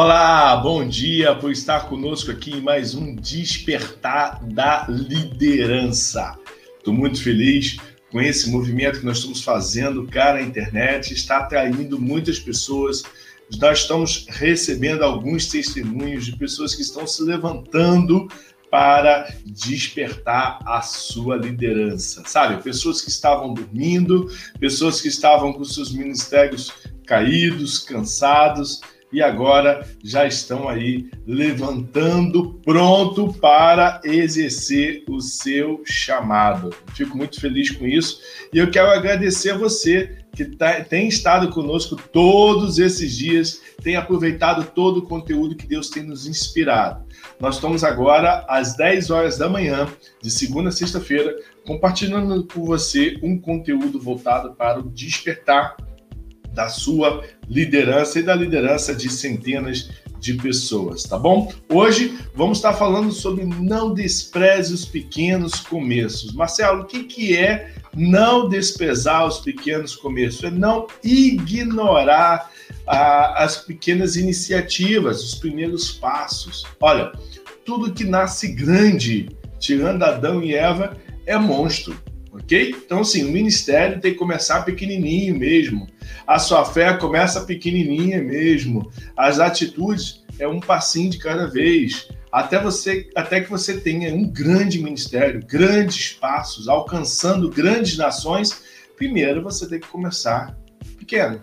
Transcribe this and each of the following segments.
Olá, bom dia por estar conosco aqui em mais um Despertar da Liderança. Estou muito feliz com esse movimento que nós estamos fazendo, cara, a internet está atraindo muitas pessoas. Nós estamos recebendo alguns testemunhos de pessoas que estão se levantando para despertar a sua liderança. Sabe, pessoas que estavam dormindo, pessoas que estavam com seus ministérios caídos, cansados, e agora já estão aí levantando, pronto para exercer o seu chamado. Fico muito feliz com isso e eu quero agradecer a você que tá, tem estado conosco todos esses dias, tem aproveitado todo o conteúdo que Deus tem nos inspirado. Nós estamos agora às 10 horas da manhã, de segunda a sexta-feira, compartilhando com você um conteúdo voltado para o despertar da sua liderança e da liderança de centenas de pessoas, tá bom? Hoje vamos estar falando sobre não despreze os pequenos começos. Marcelo, o que, que é não desprezar os pequenos começos? É não ignorar ah, as pequenas iniciativas, os primeiros passos. Olha, tudo que nasce grande, tirando Adão e Eva, é monstro ok? Então, assim, o ministério tem que começar pequenininho mesmo. A sua fé começa pequenininha mesmo. As atitudes é um passinho de cada vez. Até você, até que você tenha um grande ministério, grandes passos, alcançando grandes nações, primeiro você tem que começar pequeno.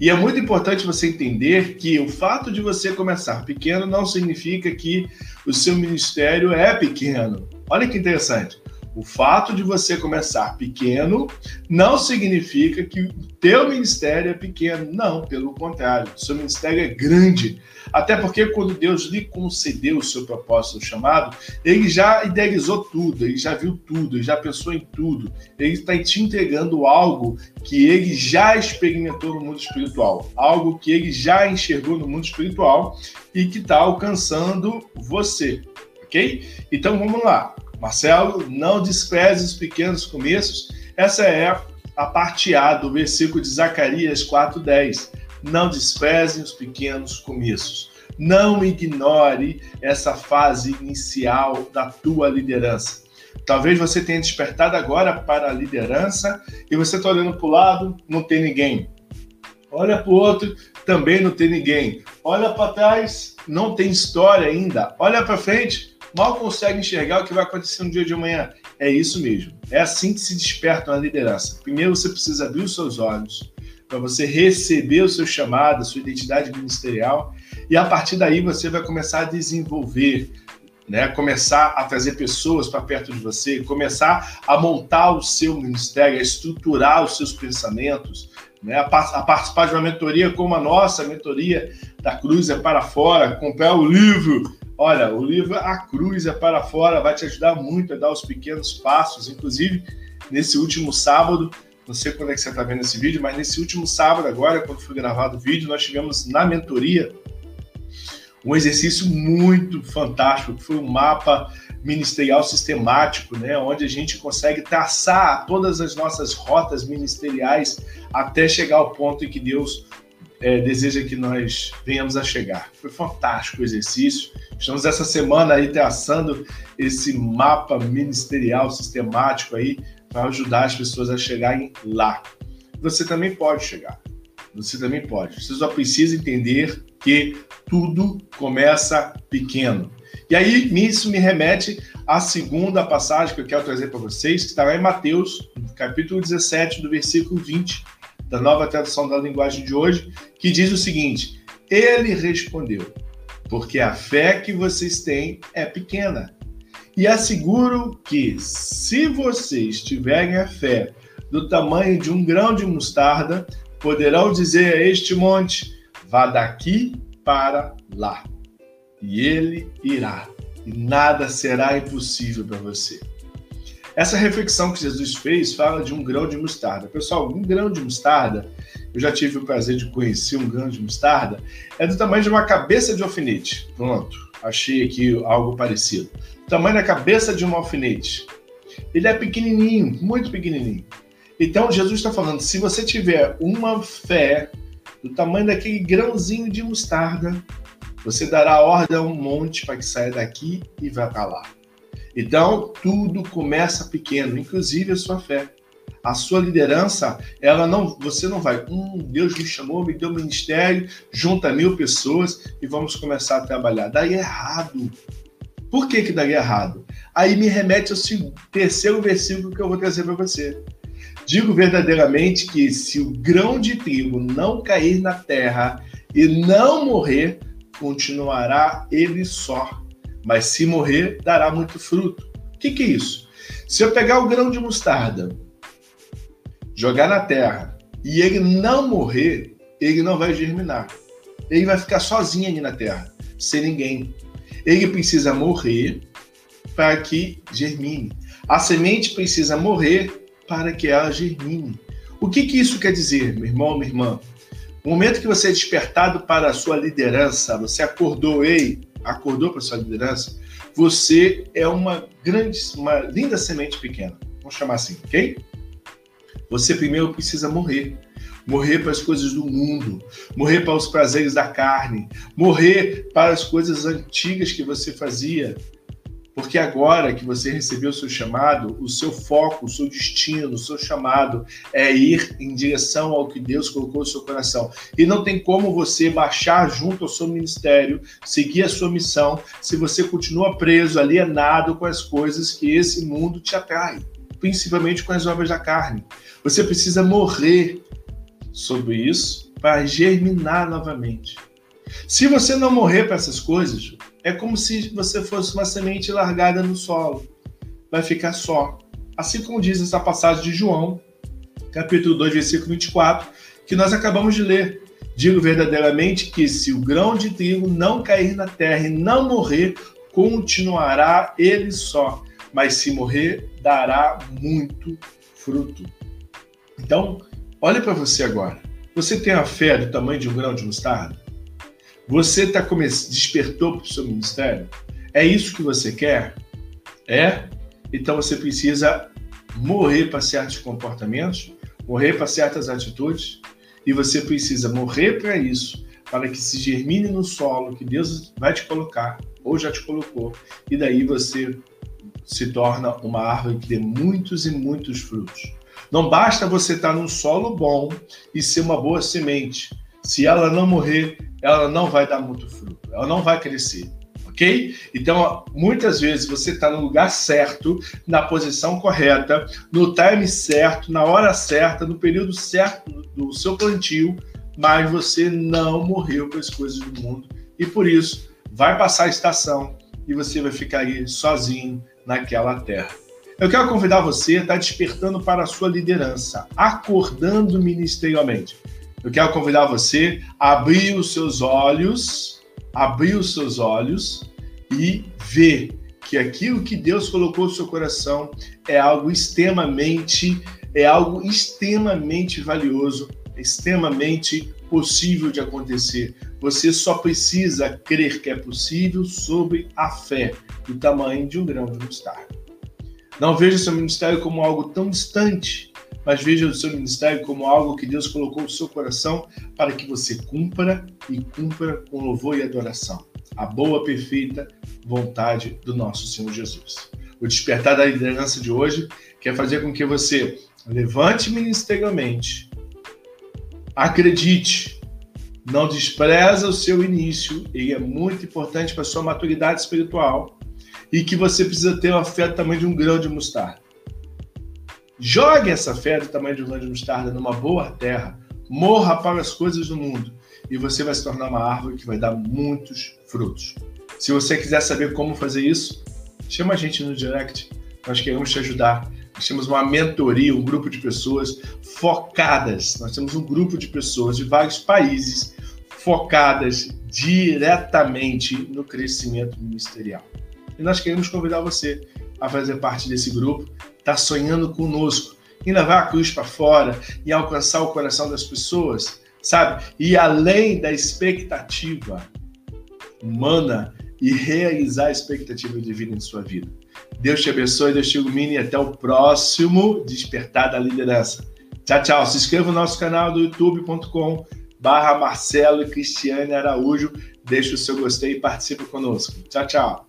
E é muito importante você entender que o fato de você começar pequeno não significa que o seu ministério é pequeno. Olha que interessante. O fato de você começar pequeno não significa que o teu ministério é pequeno. Não, pelo contrário. O seu ministério é grande. Até porque quando Deus lhe concedeu o seu propósito, chamado, ele já idealizou tudo, ele já viu tudo, ele já pensou em tudo. Ele está te entregando algo que ele já experimentou no mundo espiritual, algo que ele já enxergou no mundo espiritual e que está alcançando você, ok? Então vamos lá. Marcelo, não despreze os pequenos começos. Essa é a parte A do versículo de Zacarias 4:10. Não despreze os pequenos começos. Não ignore essa fase inicial da tua liderança. Talvez você tenha despertado agora para a liderança e você está olhando para o lado, não tem ninguém. Olha para o outro, também não tem ninguém. Olha para trás, não tem história ainda. Olha para frente, mal consegue enxergar o que vai acontecer no dia de amanhã. É isso mesmo. É assim que se desperta uma liderança. Primeiro você precisa abrir os seus olhos para você receber o seu chamado, a sua identidade ministerial, e a partir daí você vai começar a desenvolver, né? começar a trazer pessoas para perto de você, começar a montar o seu ministério, a estruturar os seus pensamentos, né? a, participar de uma mentoria como a nossa, a mentoria da Cruz é para fora, comprar o livro Olha, o livro A Cruz é para Fora vai te ajudar muito a dar os pequenos passos. Inclusive, nesse último sábado, não sei quando é que você está vendo esse vídeo, mas nesse último sábado, agora, quando foi gravado o vídeo, nós tivemos na mentoria um exercício muito fantástico, que foi um mapa ministerial sistemático, né, onde a gente consegue traçar todas as nossas rotas ministeriais até chegar ao ponto em que Deus é, deseja que nós venhamos a chegar. Foi fantástico o exercício. Estamos essa semana aí traçando esse mapa ministerial sistemático aí para ajudar as pessoas a chegarem lá. Você também pode chegar. Você também pode. Você só precisa entender que tudo começa pequeno. E aí, isso me remete à segunda passagem que eu quero trazer para vocês, que está lá em Mateus, capítulo 17, do versículo 20 da nova tradução da linguagem de hoje, que diz o seguinte: Ele respondeu, porque a fé que vocês têm é pequena. E asseguro que, se vocês tiverem a fé do tamanho de um grão de mostarda, poderão dizer a este monte: vá daqui para lá. E ele irá, e nada será impossível para você. Essa reflexão que Jesus fez fala de um grão de mostarda. Pessoal, um grão de mostarda, eu já tive o prazer de conhecer um grão de mostarda, é do tamanho de uma cabeça de alfinete. Pronto, achei aqui algo parecido. O tamanho da cabeça de um alfinete. Ele é pequenininho, muito pequenininho. Então, Jesus está falando: se você tiver uma fé do tamanho daquele grãozinho de mostarda, você dará ordem a um monte para que saia daqui e vá para lá. Então, tudo começa pequeno, inclusive a sua fé. A sua liderança, ela não, você não vai, hum, Deus me chamou, me deu ministério, junta mil pessoas e vamos começar a trabalhar. Daí é errado. Por que que daí é errado? Aí me remete ao terceiro versículo que eu vou trazer para você. Digo verdadeiramente que se o grão de trigo não cair na terra e não morrer, continuará ele só, mas se morrer, dará muito fruto. O que, que é isso? Se eu pegar o grão de mostarda, jogar na terra e ele não morrer, ele não vai germinar. Ele vai ficar sozinho ali na terra, sem ninguém. Ele precisa morrer para que germine. A semente precisa morrer para que ela germine. O que, que isso quer dizer, meu irmão, minha irmã? No momento que você é despertado para a sua liderança, você acordou, ei, acordou para sua liderança, você é uma grande, uma linda semente pequena. Vamos chamar assim, ok? Você primeiro precisa morrer. Morrer para as coisas do mundo, morrer para os prazeres da carne, morrer para as coisas antigas que você fazia, porque agora que você recebeu o seu chamado, o seu foco, o seu destino, o seu chamado é ir em direção ao que Deus colocou no seu coração. E não tem como você baixar junto ao seu ministério, seguir a sua missão, se você continua preso, alienado com as coisas que esse mundo te atrai, principalmente com as obras da carne. Você precisa morrer sobre isso para germinar novamente. Se você não morrer para essas coisas, é como se você fosse uma semente largada no solo. Vai ficar só. Assim como diz essa passagem de João, capítulo 2, versículo 24, que nós acabamos de ler. Digo verdadeiramente que se o grão de trigo não cair na terra e não morrer, continuará ele só, mas se morrer, dará muito fruto. Então, olhe para você agora. Você tem a fé do tamanho de um grão de mostarda? Você tá come... despertou para o seu ministério? É isso que você quer? É? Então você precisa morrer para certos comportamentos, morrer para certas atitudes, e você precisa morrer para isso, para que se germine no solo que Deus vai te colocar, ou já te colocou, e daí você se torna uma árvore que dê muitos e muitos frutos. Não basta você estar num solo bom e ser uma boa semente. Se ela não morrer, ela não vai dar muito fruto, ela não vai crescer. Ok? Então, muitas vezes você está no lugar certo, na posição correta, no time certo, na hora certa, no período certo do seu plantio, mas você não morreu com as coisas do mundo e por isso vai passar a estação e você vai ficar aí sozinho naquela terra. Eu quero convidar você a estar despertando para a sua liderança, acordando ministerialmente. Eu quero convidar você a abrir os seus olhos, abrir os seus olhos e ver que aquilo que Deus colocou no seu coração é algo extremamente, é algo extremamente valioso, extremamente possível de acontecer. Você só precisa crer que é possível sobre a fé do tamanho de um grão de mostarda. Não veja seu ministério como algo tão distante, mas veja o seu ministério como algo que Deus colocou no seu coração para que você cumpra e cumpra com louvor e adoração. A boa, perfeita vontade do nosso Senhor Jesus. O despertar da liderança de hoje quer fazer com que você levante ministerialmente, acredite, não despreza o seu início, ele é muito importante para a sua maturidade espiritual e que você precisa ter uma fé tamanho de um grão de mostarda. Jogue essa fé do tamanho de um grão de mostarda numa boa terra, morra para as coisas do mundo e você vai se tornar uma árvore que vai dar muitos frutos. Se você quiser saber como fazer isso, chama a gente no direct, nós queremos te ajudar. Nós temos uma mentoria, um grupo de pessoas focadas. Nós temos um grupo de pessoas de vários países focadas diretamente no crescimento ministerial. E nós queremos convidar você a fazer parte desse grupo está sonhando conosco em levar a cruz para fora e alcançar o coração das pessoas, sabe? E além da expectativa humana e realizar a expectativa de vida em sua vida. Deus te abençoe, Deus te ilumine e até o próximo Despertar da Liderança. Tchau, tchau. Se inscreva no nosso canal do youtube.com barra Marcelo e Cristiane Araújo. Deixa o seu gostei e participe conosco. Tchau, tchau.